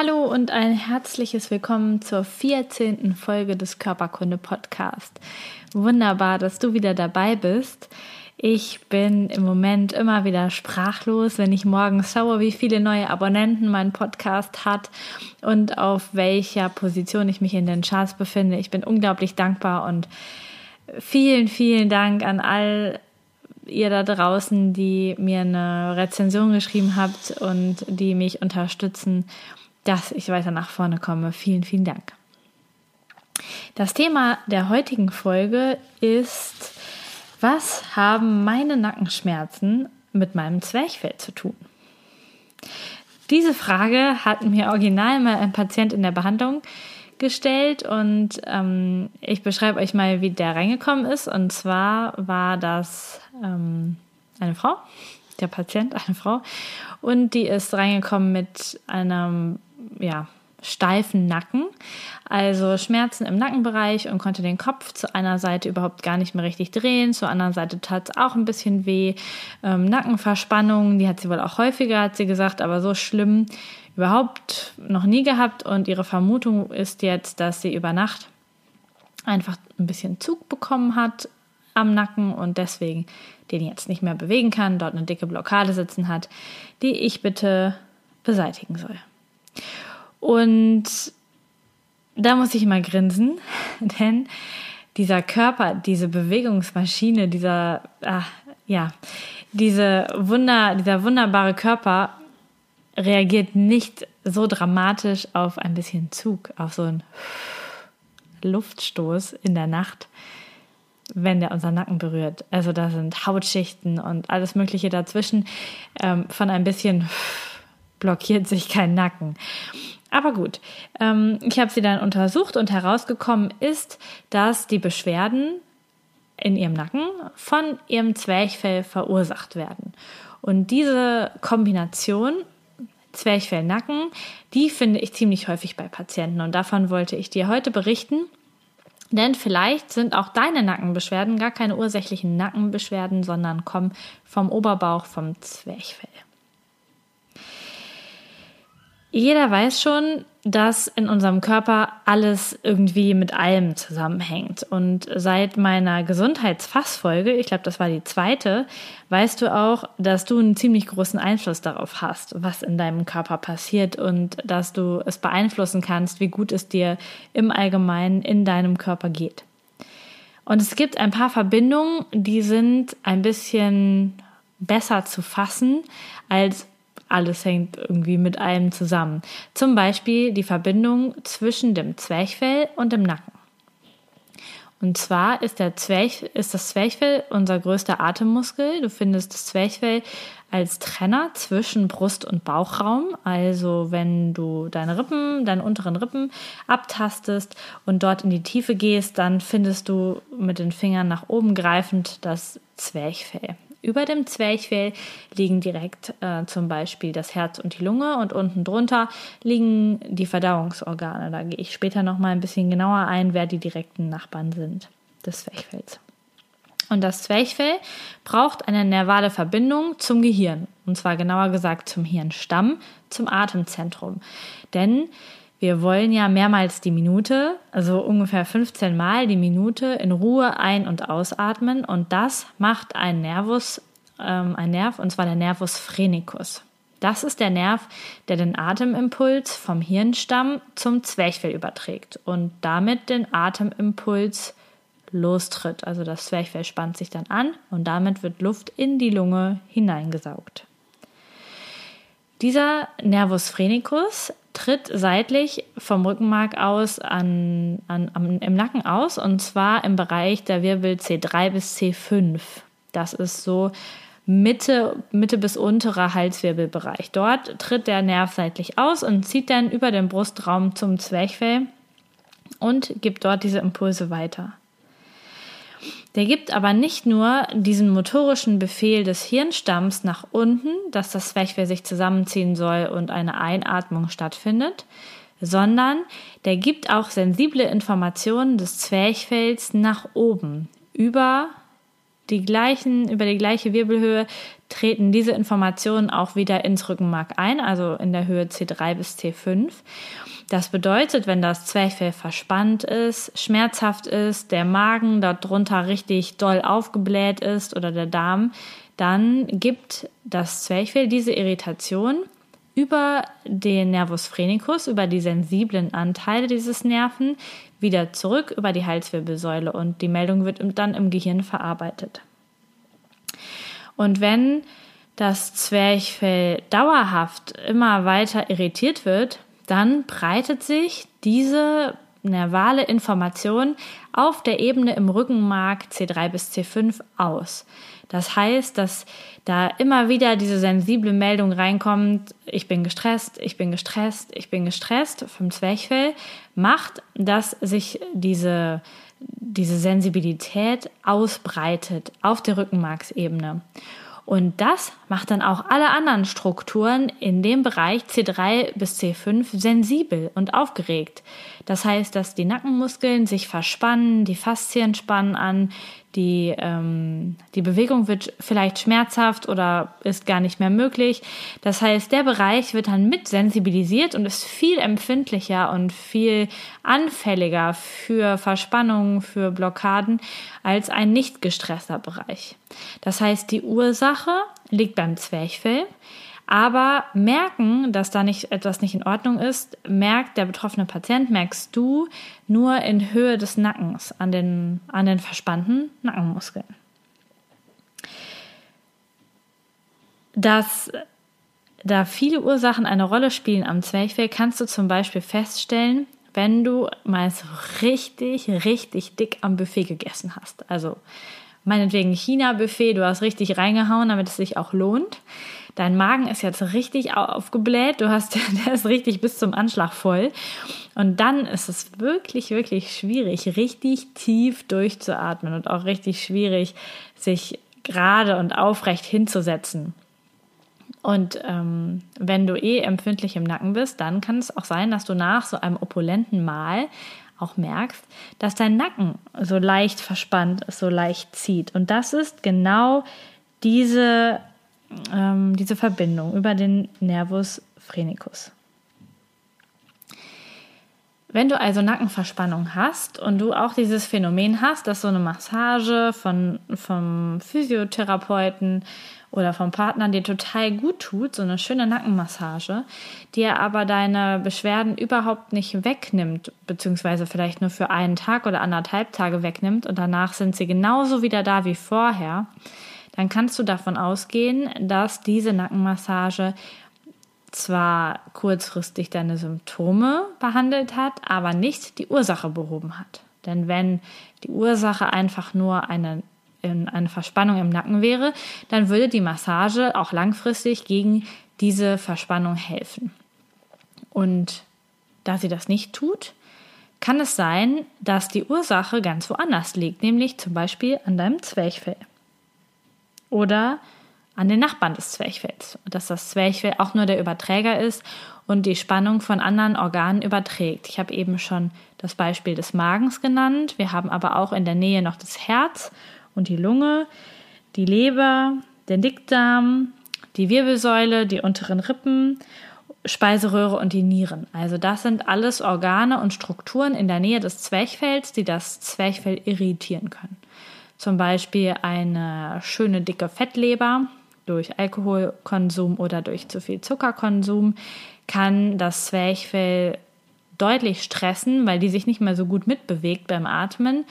Hallo und ein herzliches Willkommen zur 14. Folge des Körperkunde Podcast. Wunderbar, dass du wieder dabei bist. Ich bin im Moment immer wieder sprachlos, wenn ich morgens schaue, wie viele neue Abonnenten mein Podcast hat und auf welcher Position ich mich in den Charts befinde. Ich bin unglaublich dankbar und vielen, vielen Dank an all ihr da draußen, die mir eine Rezension geschrieben habt und die mich unterstützen, dass ich weiter nach vorne komme. Vielen, vielen Dank. Das Thema der heutigen Folge ist, was haben meine Nackenschmerzen mit meinem Zwerchfell zu tun? Diese Frage hat mir original mal ein Patient in der Behandlung gestellt und ähm, ich beschreibe euch mal, wie der reingekommen ist. Und zwar war das ähm, eine Frau, der Patient, eine Frau, und die ist reingekommen mit einem ja, steifen Nacken, also Schmerzen im Nackenbereich und konnte den Kopf zu einer Seite überhaupt gar nicht mehr richtig drehen, zur anderen Seite tat es auch ein bisschen weh. Ähm, Nackenverspannungen, die hat sie wohl auch häufiger, hat sie gesagt, aber so schlimm überhaupt noch nie gehabt und ihre Vermutung ist jetzt, dass sie über Nacht einfach ein bisschen Zug bekommen hat am Nacken und deswegen den jetzt nicht mehr bewegen kann, dort eine dicke Blockade sitzen hat, die ich bitte beseitigen soll. Und da muss ich immer grinsen, denn dieser Körper, diese Bewegungsmaschine, dieser, ach, ja, diese Wunder, dieser wunderbare Körper reagiert nicht so dramatisch auf ein bisschen Zug, auf so einen Luftstoß in der Nacht, wenn der unseren Nacken berührt. Also da sind Hautschichten und alles Mögliche dazwischen. Ähm, von ein bisschen blockiert sich kein Nacken. Aber gut, ähm, ich habe sie dann untersucht und herausgekommen ist, dass die Beschwerden in ihrem Nacken von ihrem Zwerchfell verursacht werden. Und diese Kombination Zwerchfell-Nacken, die finde ich ziemlich häufig bei Patienten und davon wollte ich dir heute berichten. Denn vielleicht sind auch deine Nackenbeschwerden gar keine ursächlichen Nackenbeschwerden, sondern kommen vom Oberbauch, vom Zwerchfell. Jeder weiß schon, dass in unserem Körper alles irgendwie mit allem zusammenhängt. Und seit meiner Gesundheitsfassfolge, ich glaube, das war die zweite, weißt du auch, dass du einen ziemlich großen Einfluss darauf hast, was in deinem Körper passiert und dass du es beeinflussen kannst, wie gut es dir im Allgemeinen in deinem Körper geht. Und es gibt ein paar Verbindungen, die sind ein bisschen besser zu fassen als alles hängt irgendwie mit allem zusammen. Zum Beispiel die Verbindung zwischen dem Zwerchfell und dem Nacken. Und zwar ist, der Zwerch, ist das Zwerchfell unser größter Atemmuskel. Du findest das Zwerchfell als Trenner zwischen Brust- und Bauchraum. Also wenn du deine Rippen, deine unteren Rippen abtastest und dort in die Tiefe gehst, dann findest du mit den Fingern nach oben greifend das Zwerchfell. Über dem Zwerchfell liegen direkt äh, zum Beispiel das Herz und die Lunge und unten drunter liegen die Verdauungsorgane. Da gehe ich später noch mal ein bisschen genauer ein, wer die direkten Nachbarn sind des Zwerchfells. Und das Zwerchfell braucht eine nervale Verbindung zum Gehirn. Und zwar genauer gesagt zum Hirnstamm, zum Atemzentrum. Denn wir wollen ja mehrmals die Minute, also ungefähr 15 Mal die Minute in Ruhe ein- und ausatmen und das macht ein Nervus, ähm, ein Nerv, und zwar der Nervus phrenicus. Das ist der Nerv, der den Atemimpuls vom Hirnstamm zum Zwerchfell überträgt und damit den Atemimpuls lostritt. Also das Zwerchfell spannt sich dann an und damit wird Luft in die Lunge hineingesaugt. Dieser Nervus phrenicus tritt seitlich vom Rückenmark aus an, an, am, im Nacken aus und zwar im Bereich der Wirbel C3 bis C5. Das ist so Mitte, Mitte bis unterer Halswirbelbereich. Dort tritt der Nerv seitlich aus und zieht dann über den Brustraum zum Zwerchfell und gibt dort diese Impulse weiter. Der gibt aber nicht nur diesen motorischen Befehl des Hirnstamms nach unten, dass das Zwerchfell sich zusammenziehen soll und eine Einatmung stattfindet, sondern der gibt auch sensible Informationen des Zwerchfells nach oben. Über die gleichen, über die gleiche Wirbelhöhe treten diese Informationen auch wieder ins Rückenmark ein, also in der Höhe C3 bis C5. Das bedeutet, wenn das Zwerchfell verspannt ist, schmerzhaft ist, der Magen darunter richtig doll aufgebläht ist oder der Darm, dann gibt das Zwerchfell diese Irritation über den Nervus phrenicus, über die sensiblen Anteile dieses Nerven, wieder zurück über die Halswirbelsäule und die Meldung wird dann im Gehirn verarbeitet. Und wenn das Zwerchfell dauerhaft immer weiter irritiert wird, dann breitet sich diese nervale Information auf der Ebene im Rückenmark C3 bis C5 aus. Das heißt, dass da immer wieder diese sensible Meldung reinkommt, ich bin gestresst, ich bin gestresst, ich bin gestresst vom Zwerchfell, macht, dass sich diese, diese Sensibilität ausbreitet auf der Rückenmarksebene. Und das macht dann auch alle anderen Strukturen in dem Bereich C3 bis C5 sensibel und aufgeregt. Das heißt, dass die Nackenmuskeln sich verspannen, die Faszien spannen an, die, ähm, die Bewegung wird vielleicht schmerzhaft oder ist gar nicht mehr möglich. Das heißt, der Bereich wird dann mit sensibilisiert und ist viel empfindlicher und viel anfälliger für Verspannungen, für Blockaden als ein nicht gestresster Bereich. Das heißt, die Ursache liegt beim Zwerchfell. Aber merken, dass da nicht etwas nicht in Ordnung ist, merkt der betroffene Patient, merkst du nur in Höhe des Nackens an den, an den verspannten Nackenmuskeln. Dass da viele Ursachen eine Rolle spielen am Zwerchfell, kannst du zum Beispiel feststellen, wenn du mal so richtig, richtig dick am Buffet gegessen hast. Also meinetwegen China-Buffet, du hast richtig reingehauen, damit es sich auch lohnt. Dein Magen ist jetzt richtig aufgebläht, du hast, der ist richtig bis zum Anschlag voll. Und dann ist es wirklich, wirklich schwierig, richtig tief durchzuatmen und auch richtig schwierig, sich gerade und aufrecht hinzusetzen. Und ähm, wenn du eh empfindlich im Nacken bist, dann kann es auch sein, dass du nach so einem opulenten Mahl auch merkst, dass dein Nacken so leicht verspannt so leicht zieht. Und das ist genau diese ähm, diese Verbindung über den Nervus phrenicus. Wenn du also Nackenverspannung hast und du auch dieses Phänomen hast, dass so eine Massage von, vom Physiotherapeuten oder vom Partner dir total gut tut, so eine schöne Nackenmassage, dir aber deine Beschwerden überhaupt nicht wegnimmt, beziehungsweise vielleicht nur für einen Tag oder anderthalb Tage wegnimmt und danach sind sie genauso wieder da wie vorher, dann kannst du davon ausgehen, dass diese Nackenmassage zwar kurzfristig deine Symptome behandelt hat, aber nicht die Ursache behoben hat. Denn wenn die Ursache einfach nur eine, eine Verspannung im Nacken wäre, dann würde die Massage auch langfristig gegen diese Verspannung helfen. Und da sie das nicht tut, kann es sein, dass die Ursache ganz woanders liegt, nämlich zum Beispiel an deinem Zwerchfell oder an den Nachbarn des Zwerchfells. Dass das Zwerchfell auch nur der Überträger ist und die Spannung von anderen Organen überträgt. Ich habe eben schon das Beispiel des Magens genannt. Wir haben aber auch in der Nähe noch das Herz und die Lunge, die Leber, den Dickdarm, die Wirbelsäule, die unteren Rippen, Speiseröhre und die Nieren. Also das sind alles Organe und Strukturen in der Nähe des Zwerchfells, die das Zwerchfell irritieren können. Zum Beispiel eine schöne dicke Fettleber durch Alkoholkonsum oder durch zu viel Zuckerkonsum kann das Zwerchfell deutlich stressen, weil die sich nicht mehr so gut mitbewegt beim Atmen.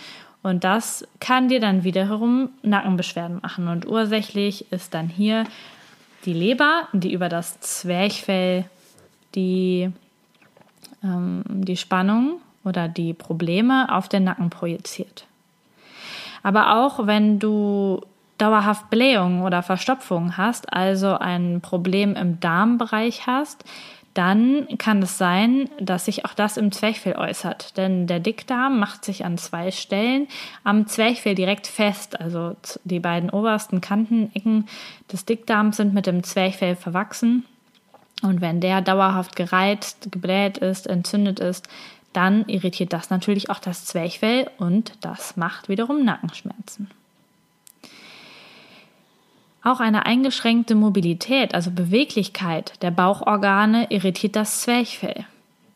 Und das kann dir dann wiederum Nackenbeschwerden machen. Und ursächlich ist dann hier die Leber, die über das Zwerchfell die, ähm, die Spannung oder die Probleme auf den Nacken projiziert. Aber auch wenn du dauerhaft Blähungen oder Verstopfungen hast, also ein Problem im Darmbereich hast, dann kann es sein, dass sich auch das im Zwerchfell äußert. Denn der Dickdarm macht sich an zwei Stellen am Zwerchfell direkt fest. Also die beiden obersten Kantenecken des Dickdarms sind mit dem Zwerchfell verwachsen. Und wenn der dauerhaft gereizt, gebläht ist, entzündet ist, dann irritiert das natürlich auch das Zwerchfell und das macht wiederum Nackenschmerzen. Auch eine eingeschränkte Mobilität, also Beweglichkeit der Bauchorgane irritiert das Zwerchfell.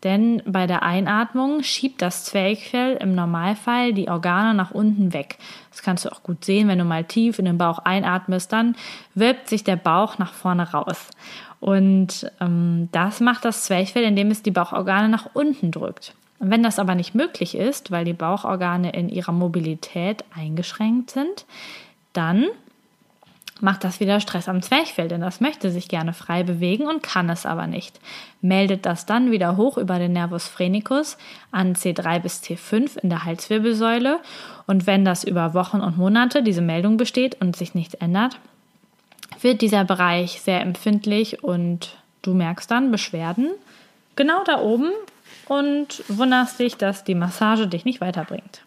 Denn bei der Einatmung schiebt das Zwerchfell im Normalfall die Organe nach unten weg. Das kannst du auch gut sehen, wenn du mal tief in den Bauch einatmest, dann wölbt sich der Bauch nach vorne raus. Und ähm, das macht das Zwerchfell, indem es die Bauchorgane nach unten drückt. Wenn das aber nicht möglich ist, weil die Bauchorgane in ihrer Mobilität eingeschränkt sind, dann macht das wieder Stress am Zwerchfell, denn das möchte sich gerne frei bewegen und kann es aber nicht. Meldet das dann wieder hoch über den Nervus phrenicus an C3 bis C5 in der Halswirbelsäule und wenn das über Wochen und Monate diese Meldung besteht und sich nichts ändert, wird dieser Bereich sehr empfindlich und du merkst dann Beschwerden genau da oben und wunderst dich, dass die Massage dich nicht weiterbringt.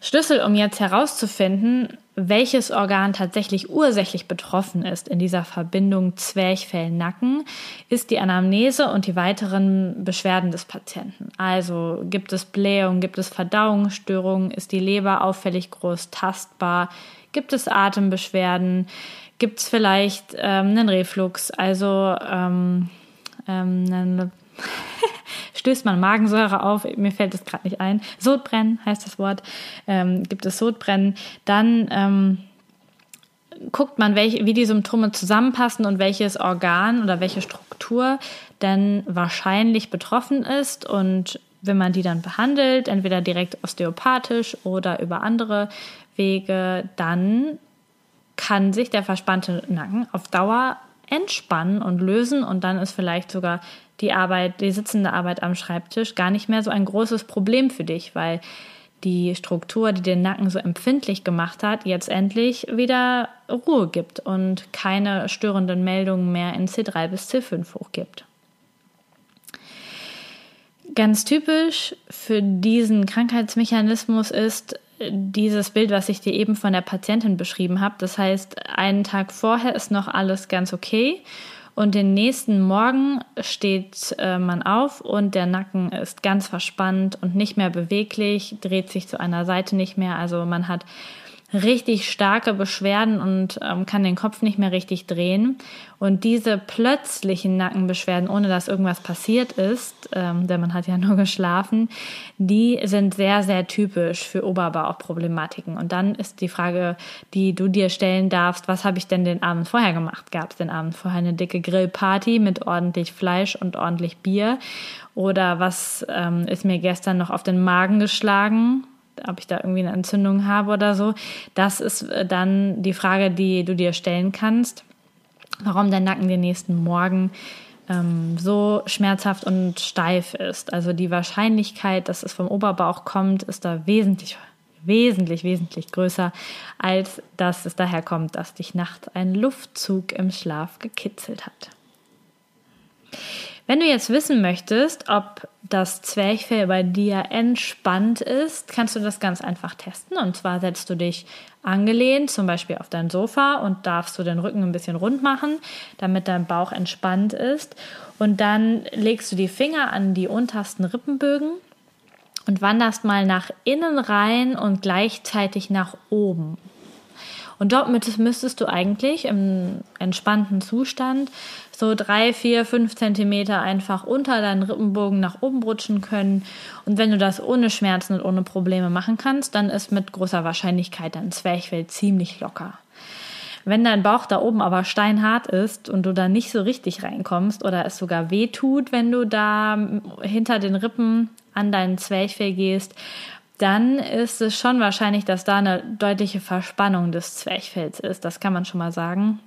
Schlüssel, um jetzt herauszufinden, welches Organ tatsächlich ursächlich betroffen ist in dieser Verbindung Zwerchfell-Nacken, ist die Anamnese und die weiteren Beschwerden des Patienten. Also gibt es Blähung, gibt es Verdauungsstörungen, ist die Leber auffällig groß tastbar, gibt es Atembeschwerden, gibt es vielleicht ähm, einen Reflux, also ähm, ähm, einen stößt man Magensäure auf, mir fällt es gerade nicht ein, Sodbrennen heißt das Wort, ähm, gibt es Sodbrennen, dann ähm, guckt man, welche, wie die Symptome zusammenpassen und welches Organ oder welche Struktur denn wahrscheinlich betroffen ist. Und wenn man die dann behandelt, entweder direkt osteopathisch oder über andere Wege, dann kann sich der verspannte Nacken auf Dauer entspannen und lösen. Und dann ist vielleicht sogar die Arbeit, die sitzende Arbeit am Schreibtisch gar nicht mehr so ein großes Problem für dich, weil die Struktur, die den Nacken so empfindlich gemacht hat, jetzt endlich wieder Ruhe gibt und keine störenden Meldungen mehr in C3 bis C5 hochgibt. Ganz typisch für diesen Krankheitsmechanismus ist dieses Bild, was ich dir eben von der Patientin beschrieben habe. Das heißt, einen Tag vorher ist noch alles ganz okay und den nächsten Morgen steht äh, man auf und der Nacken ist ganz verspannt und nicht mehr beweglich, dreht sich zu einer Seite nicht mehr. Also man hat richtig starke Beschwerden und ähm, kann den Kopf nicht mehr richtig drehen. Und diese plötzlichen Nackenbeschwerden, ohne dass irgendwas passiert ist, ähm, denn man hat ja nur geschlafen, die sind sehr, sehr typisch für Oberbauchproblematiken. Und dann ist die Frage, die du dir stellen darfst, was habe ich denn den Abend vorher gemacht? Gab es den Abend vorher eine dicke Grillparty mit ordentlich Fleisch und ordentlich Bier? Oder was ähm, ist mir gestern noch auf den Magen geschlagen? Ob ich da irgendwie eine Entzündung habe oder so. Das ist äh, dann die Frage, die du dir stellen kannst, warum dein Nacken den nächsten Morgen ähm, so schmerzhaft und steif ist. Also die Wahrscheinlichkeit, dass es vom Oberbauch kommt, ist da wesentlich wesentlich, wesentlich größer, als dass es daher kommt, dass dich nachts ein Luftzug im Schlaf gekitzelt hat. Wenn du jetzt wissen möchtest, ob das Zwerchfell bei dir entspannt ist, kannst du das ganz einfach testen. Und zwar setzt du dich angelehnt, zum Beispiel auf dein Sofa und darfst du den Rücken ein bisschen rund machen, damit dein Bauch entspannt ist. Und dann legst du die Finger an die untersten Rippenbögen und wanderst mal nach innen rein und gleichzeitig nach oben. Und dort müsstest du eigentlich im entspannten Zustand so drei, vier, fünf Zentimeter einfach unter deinen Rippenbogen nach oben rutschen können. Und wenn du das ohne Schmerzen und ohne Probleme machen kannst, dann ist mit großer Wahrscheinlichkeit dein Zwerchfell ziemlich locker. Wenn dein Bauch da oben aber steinhart ist und du da nicht so richtig reinkommst oder es sogar weh tut, wenn du da hinter den Rippen an deinen Zwerchfell gehst, dann ist es schon wahrscheinlich, dass da eine deutliche Verspannung des Zwerchfells ist. Das kann man schon mal sagen.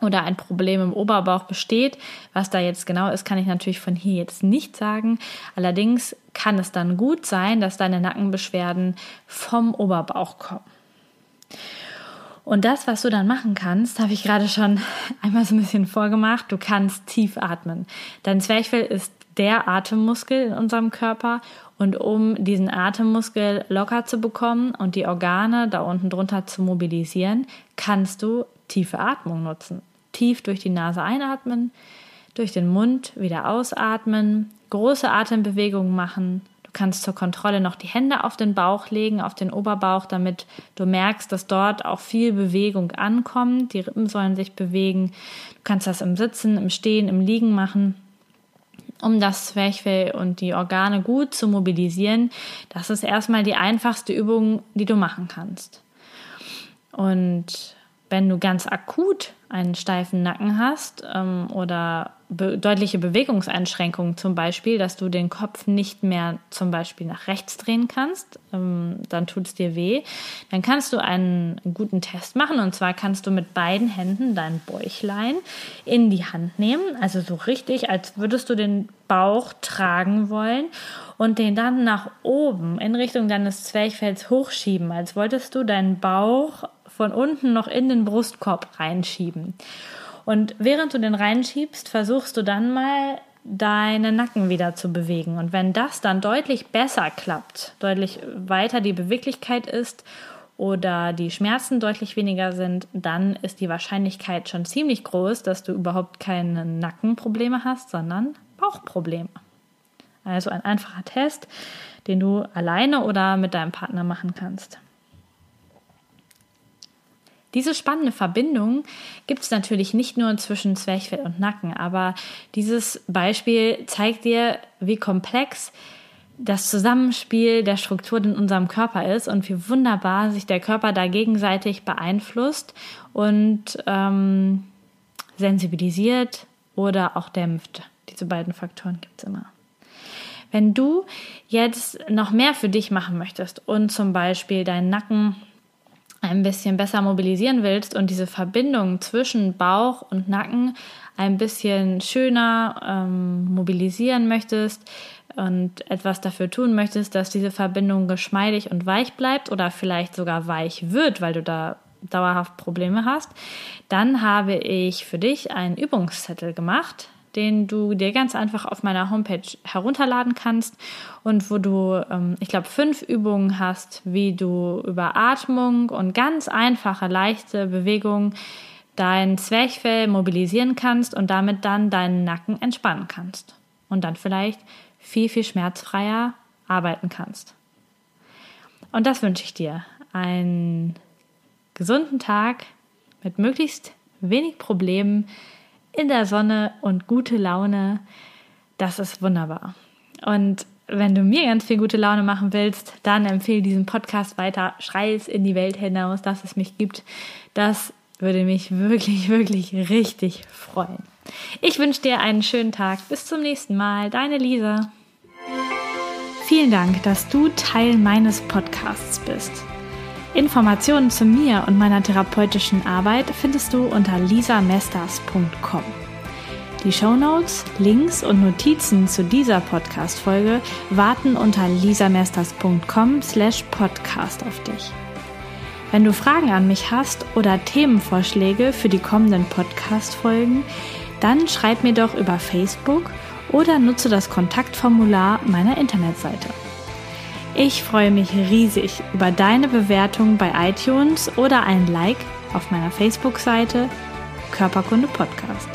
Oder ein Problem im Oberbauch besteht. Was da jetzt genau ist, kann ich natürlich von hier jetzt nicht sagen. Allerdings kann es dann gut sein, dass deine Nackenbeschwerden vom Oberbauch kommen. Und das, was du dann machen kannst, habe ich gerade schon einmal so ein bisschen vorgemacht. Du kannst tief atmen. Dein Zwerchfell ist der Atemmuskel in unserem Körper. Und um diesen Atemmuskel locker zu bekommen und die Organe da unten drunter zu mobilisieren, kannst du tiefe Atmung nutzen. Tief durch die Nase einatmen, durch den Mund wieder ausatmen, große Atembewegungen machen Du kannst zur Kontrolle noch die Hände auf den Bauch legen, auf den Oberbauch, damit du merkst, dass dort auch viel Bewegung ankommt. Die Rippen sollen sich bewegen. Du kannst das im Sitzen, im Stehen, im Liegen machen, um das Zwerchfell und die Organe gut zu mobilisieren. Das ist erstmal die einfachste Übung, die du machen kannst. Und wenn du ganz akut einen steifen Nacken hast ähm, oder be deutliche Bewegungseinschränkungen zum Beispiel, dass du den Kopf nicht mehr zum Beispiel nach rechts drehen kannst, ähm, dann tut es dir weh, dann kannst du einen guten Test machen. Und zwar kannst du mit beiden Händen dein Bäuchlein in die Hand nehmen, also so richtig, als würdest du den Bauch tragen wollen und den dann nach oben in Richtung deines Zwerchfells hochschieben, als wolltest du deinen Bauch von unten noch in den Brustkorb reinschieben. Und während du den reinschiebst, versuchst du dann mal deinen Nacken wieder zu bewegen. Und wenn das dann deutlich besser klappt, deutlich weiter die Beweglichkeit ist oder die Schmerzen deutlich weniger sind, dann ist die Wahrscheinlichkeit schon ziemlich groß, dass du überhaupt keine Nackenprobleme hast, sondern Bauchprobleme. Also ein einfacher Test, den du alleine oder mit deinem Partner machen kannst. Diese spannende Verbindung gibt es natürlich nicht nur zwischen Zwerchfell und Nacken, aber dieses Beispiel zeigt dir, wie komplex das Zusammenspiel der Strukturen in unserem Körper ist und wie wunderbar sich der Körper da gegenseitig beeinflusst und ähm, sensibilisiert oder auch dämpft. Diese beiden Faktoren gibt es immer. Wenn du jetzt noch mehr für dich machen möchtest und zum Beispiel deinen Nacken ein bisschen besser mobilisieren willst und diese Verbindung zwischen Bauch und Nacken ein bisschen schöner ähm, mobilisieren möchtest und etwas dafür tun möchtest, dass diese Verbindung geschmeidig und weich bleibt oder vielleicht sogar weich wird, weil du da dauerhaft Probleme hast, dann habe ich für dich einen Übungszettel gemacht, den du dir ganz einfach auf meiner Homepage herunterladen kannst und wo du, ähm, ich glaube, fünf Übungen hast, wie du über Atmung und ganz einfache, leichte Bewegungen dein Zwerchfell mobilisieren kannst und damit dann deinen Nacken entspannen kannst und dann vielleicht viel, viel schmerzfreier arbeiten kannst. Und das wünsche ich dir. Einen gesunden Tag mit möglichst wenig Problemen in der Sonne und gute Laune, das ist wunderbar. Und wenn du mir ganz viel gute Laune machen willst, dann empfehle diesen Podcast weiter. Schrei es in die Welt hinaus, dass es mich gibt. Das würde mich wirklich, wirklich richtig freuen. Ich wünsche dir einen schönen Tag. Bis zum nächsten Mal. Deine Lisa. Vielen Dank, dass du Teil meines Podcasts bist. Informationen zu mir und meiner therapeutischen Arbeit findest du unter lisamesters.com. Die Shownotes, Links und Notizen zu dieser Podcast-Folge warten unter lisamesters.com slash podcast auf dich. Wenn du Fragen an mich hast oder Themenvorschläge für die kommenden Podcast-Folgen, dann schreib mir doch über Facebook oder nutze das Kontaktformular meiner Internetseite. Ich freue mich riesig über deine Bewertung bei iTunes oder ein Like auf meiner Facebook-Seite Körperkunde Podcast.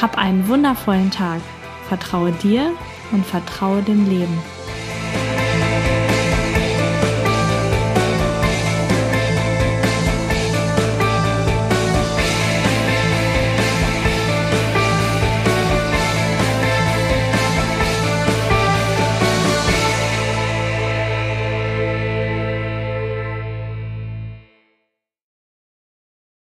Hab einen wundervollen Tag. Vertraue dir und vertraue dem Leben.